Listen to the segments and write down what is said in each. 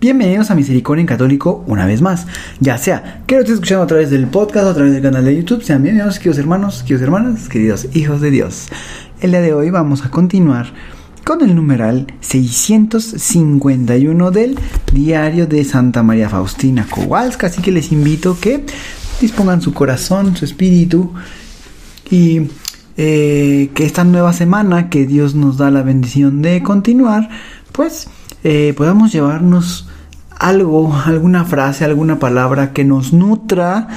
Bienvenidos a Misericordia en Católico una vez más. Ya sea que lo estés escuchando a través del podcast o a través del canal de YouTube, sean bienvenidos, queridos hermanos, queridos hermanas, queridos hijos de Dios. El día de hoy vamos a continuar con el numeral 651 del Diario de Santa María Faustina Kowalska. Así que les invito que dispongan su corazón, su espíritu y eh, que esta nueva semana que Dios nos da la bendición de continuar, pues eh, podamos llevarnos algo, alguna frase, alguna palabra que nos nutra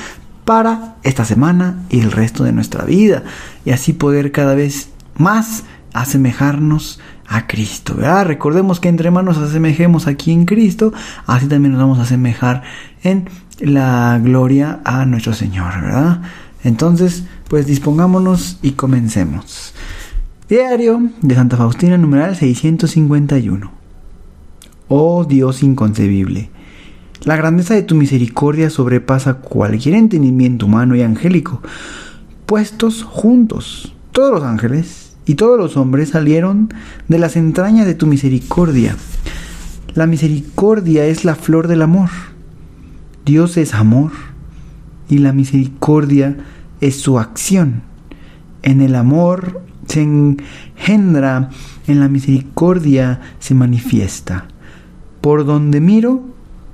para esta semana y el resto de nuestra vida y así poder cada vez más asemejarnos a Cristo, ¿verdad? Recordemos que entre manos asemejemos aquí en Cristo, así también nos vamos a asemejar en la gloria a nuestro Señor, ¿verdad? Entonces, pues dispongámonos y comencemos. Diario de Santa Faustina, numeral 651. Oh Dios inconcebible, la grandeza de tu misericordia sobrepasa cualquier entendimiento humano y angélico. Puestos juntos, todos los ángeles y todos los hombres salieron de las entrañas de tu misericordia. La misericordia es la flor del amor. Dios es amor y la misericordia es su acción. En el amor se engendra, en la misericordia se manifiesta. Por donde miro,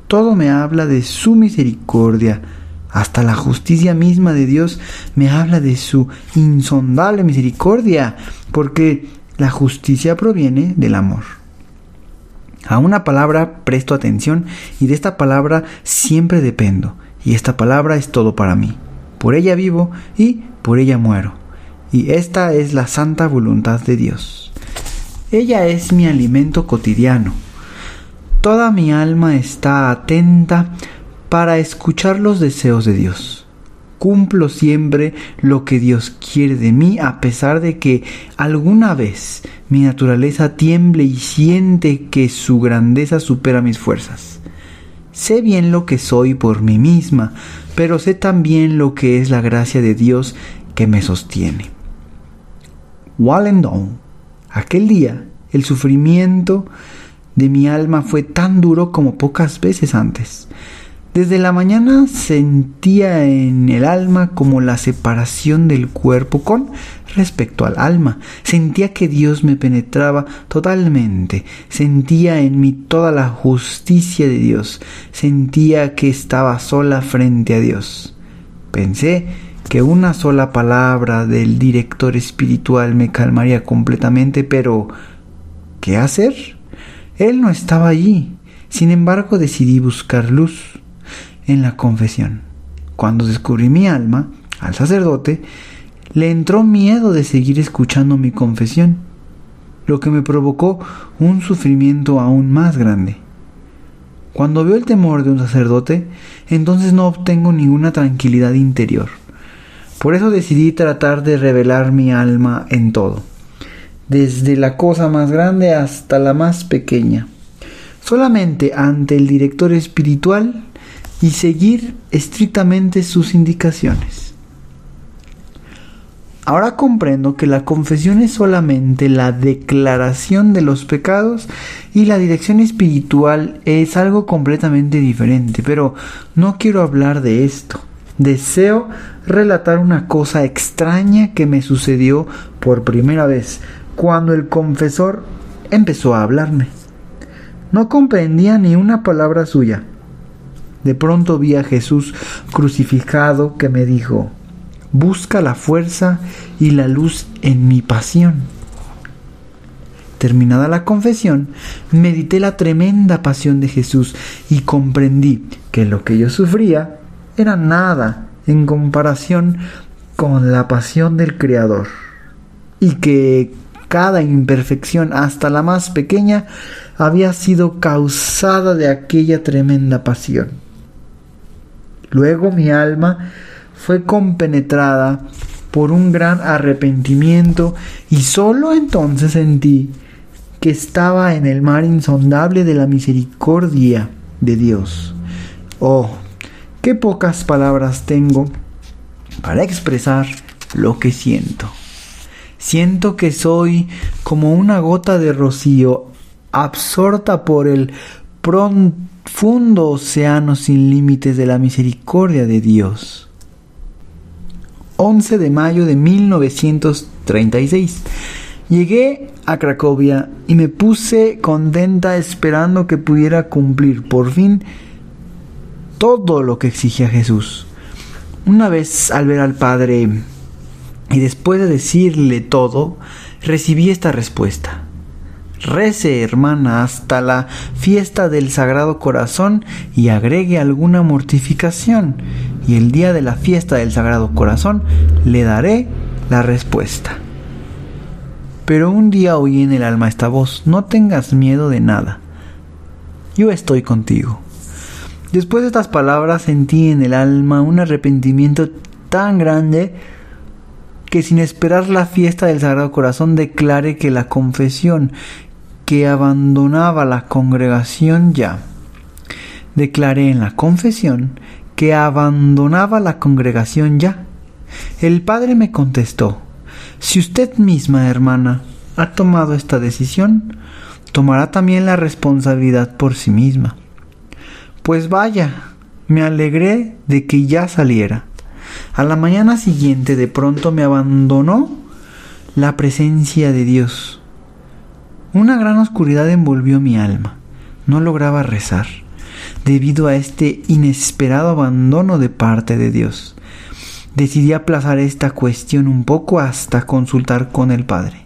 todo me habla de su misericordia. Hasta la justicia misma de Dios me habla de su insondable misericordia, porque la justicia proviene del amor. A una palabra presto atención y de esta palabra siempre dependo, y esta palabra es todo para mí. Por ella vivo y por ella muero. Y esta es la santa voluntad de Dios. Ella es mi alimento cotidiano Toda mi alma está atenta para escuchar los deseos de Dios. Cumplo siempre lo que Dios quiere de mí a pesar de que alguna vez mi naturaleza tiemble y siente que su grandeza supera mis fuerzas. Sé bien lo que soy por mí misma, pero sé también lo que es la gracia de Dios que me sostiene. Wallendon, aquel día, el sufrimiento de mi alma fue tan duro como pocas veces antes. Desde la mañana sentía en el alma como la separación del cuerpo con respecto al alma. Sentía que Dios me penetraba totalmente. Sentía en mí toda la justicia de Dios. Sentía que estaba sola frente a Dios. Pensé que una sola palabra del director espiritual me calmaría completamente, pero ¿qué hacer? Él no estaba allí. Sin embargo, decidí buscar luz en la confesión. Cuando descubrí mi alma, al sacerdote, le entró miedo de seguir escuchando mi confesión, lo que me provocó un sufrimiento aún más grande. Cuando veo el temor de un sacerdote, entonces no obtengo ninguna tranquilidad interior. Por eso decidí tratar de revelar mi alma en todo desde la cosa más grande hasta la más pequeña, solamente ante el director espiritual y seguir estrictamente sus indicaciones. Ahora comprendo que la confesión es solamente la declaración de los pecados y la dirección espiritual es algo completamente diferente, pero no quiero hablar de esto. Deseo relatar una cosa extraña que me sucedió por primera vez cuando el confesor empezó a hablarme. No comprendía ni una palabra suya. De pronto vi a Jesús crucificado que me dijo, busca la fuerza y la luz en mi pasión. Terminada la confesión, medité la tremenda pasión de Jesús y comprendí que lo que yo sufría era nada en comparación con la pasión del Creador y que cada imperfección, hasta la más pequeña, había sido causada de aquella tremenda pasión. Luego mi alma fue compenetrada por un gran arrepentimiento y sólo entonces sentí que estaba en el mar insondable de la misericordia de Dios. Oh, qué pocas palabras tengo para expresar lo que siento. Siento que soy como una gota de rocío absorta por el profundo océano sin límites de la misericordia de Dios. 11 de mayo de 1936. Llegué a Cracovia y me puse contenta esperando que pudiera cumplir por fin todo lo que exigía Jesús. Una vez al ver al Padre y después de decirle todo, recibí esta respuesta. Rece, hermana, hasta la fiesta del Sagrado Corazón y agregue alguna mortificación, y el día de la fiesta del Sagrado Corazón le daré la respuesta. Pero un día oí en el alma esta voz, no tengas miedo de nada, yo estoy contigo. Después de estas palabras sentí en el alma un arrepentimiento tan grande que sin esperar la fiesta del Sagrado Corazón declaré que la confesión que abandonaba la congregación ya. Declaré en la confesión que abandonaba la congregación ya. El padre me contestó, si usted misma, hermana, ha tomado esta decisión, tomará también la responsabilidad por sí misma. Pues vaya, me alegré de que ya saliera. A la mañana siguiente de pronto me abandonó la presencia de Dios. Una gran oscuridad envolvió mi alma. No lograba rezar debido a este inesperado abandono de parte de Dios. Decidí aplazar esta cuestión un poco hasta consultar con el Padre.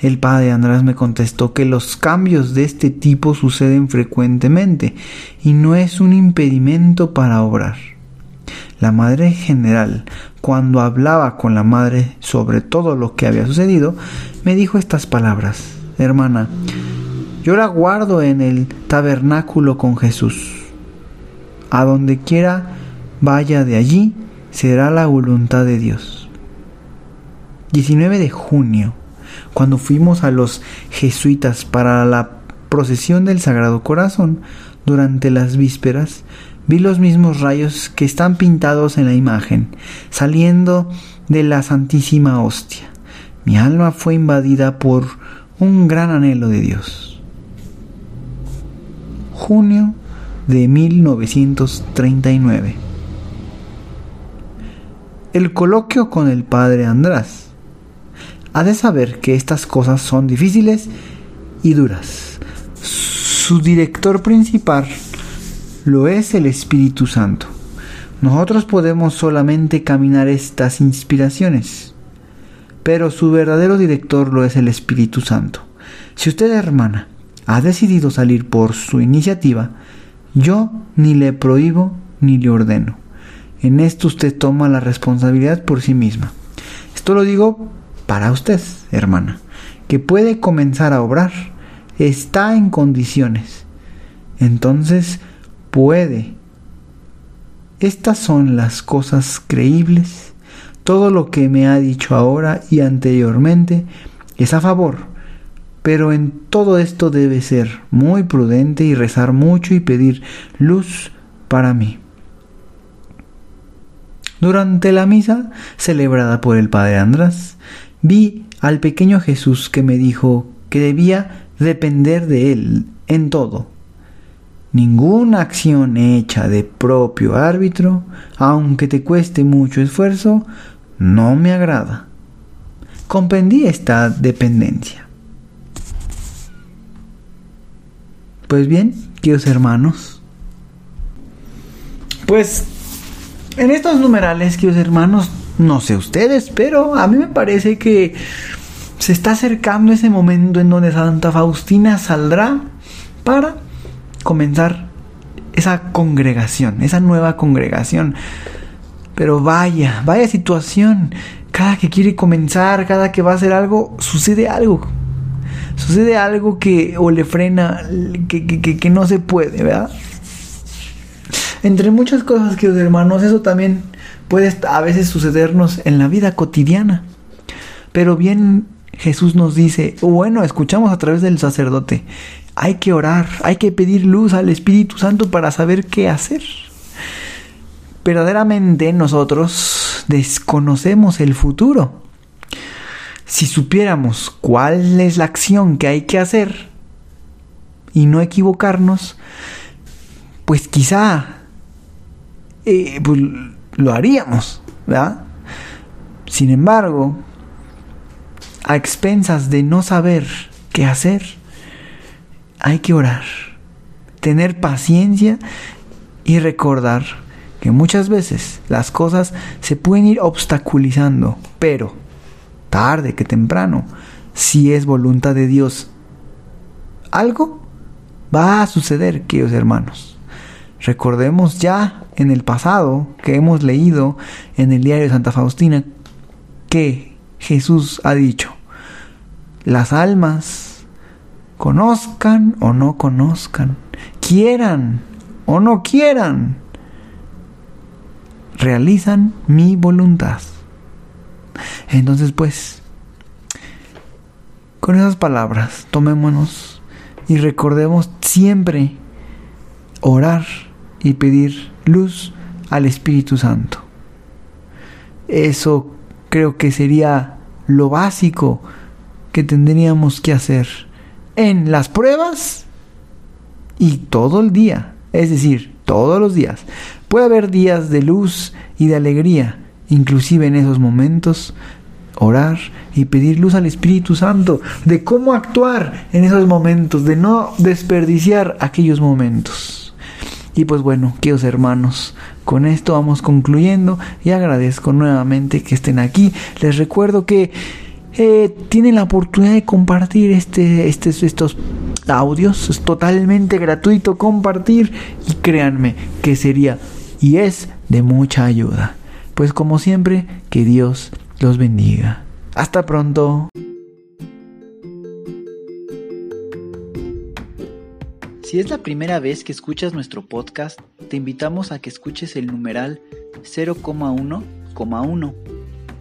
El padre Andrés me contestó que los cambios de este tipo suceden frecuentemente y no es un impedimento para obrar. La madre general, cuando hablaba con la madre sobre todo lo que había sucedido, me dijo estas palabras, hermana, yo la guardo en el tabernáculo con Jesús. A donde quiera vaya de allí, será la voluntad de Dios. 19 de junio, cuando fuimos a los jesuitas para la procesión del Sagrado Corazón, durante las vísperas, vi los mismos rayos que están pintados en la imagen, saliendo de la Santísima Hostia. Mi alma fue invadida por un gran anhelo de Dios. Junio de 1939. El coloquio con el padre András. Ha de saber que estas cosas son difíciles y duras. Su director principal lo es el Espíritu Santo. Nosotros podemos solamente caminar estas inspiraciones, pero su verdadero director lo es el Espíritu Santo. Si usted, hermana, ha decidido salir por su iniciativa, yo ni le prohíbo ni le ordeno. En esto usted toma la responsabilidad por sí misma. Esto lo digo para usted, hermana, que puede comenzar a obrar, está en condiciones. Entonces, puede. Estas son las cosas creíbles. Todo lo que me ha dicho ahora y anteriormente es a favor. Pero en todo esto debe ser muy prudente y rezar mucho y pedir luz para mí. Durante la misa celebrada por el Padre Andrés, vi al pequeño Jesús que me dijo que debía depender de él en todo Ninguna acción hecha de propio árbitro, aunque te cueste mucho esfuerzo, no me agrada. Comprendí esta dependencia. Pues bien, queridos hermanos, pues en estos numerales, queridos hermanos, no sé ustedes, pero a mí me parece que se está acercando ese momento en donde Santa Faustina saldrá para comenzar esa congregación, esa nueva congregación. Pero vaya, vaya situación cada que quiere comenzar, cada que va a hacer algo, sucede algo. Sucede algo que o le frena, que, que, que no se puede, ¿verdad? Entre muchas cosas, queridos hermanos, eso también puede a veces sucedernos en la vida cotidiana. Pero bien Jesús nos dice, bueno, escuchamos a través del sacerdote, hay que orar, hay que pedir luz al Espíritu Santo para saber qué hacer. Verdaderamente nosotros desconocemos el futuro. Si supiéramos cuál es la acción que hay que hacer y no equivocarnos, pues quizá eh, pues, lo haríamos, ¿verdad? Sin embargo, a expensas de no saber qué hacer, hay que orar, tener paciencia y recordar que muchas veces las cosas se pueden ir obstaculizando, pero tarde que temprano, si es voluntad de Dios, algo va a suceder, queridos hermanos. Recordemos ya en el pasado que hemos leído en el diario de Santa Faustina que Jesús ha dicho, las almas, conozcan o no conozcan, quieran o no quieran, realizan mi voluntad. Entonces pues, con esas palabras, tomémonos y recordemos siempre orar y pedir luz al Espíritu Santo. Eso creo que sería lo básico que tendríamos que hacer en las pruebas y todo el día, es decir, todos los días. Puede haber días de luz y de alegría, inclusive en esos momentos, orar y pedir luz al Espíritu Santo de cómo actuar en esos momentos, de no desperdiciar aquellos momentos. Y pues bueno, queridos hermanos, con esto vamos concluyendo y agradezco nuevamente que estén aquí. Les recuerdo que eh, tienen la oportunidad de compartir este, este, estos audios. Es totalmente gratuito compartir y créanme que sería y es de mucha ayuda. Pues como siempre, que Dios los bendiga. Hasta pronto. Si es la primera vez que escuchas nuestro podcast, te invitamos a que escuches el numeral 0,1,1,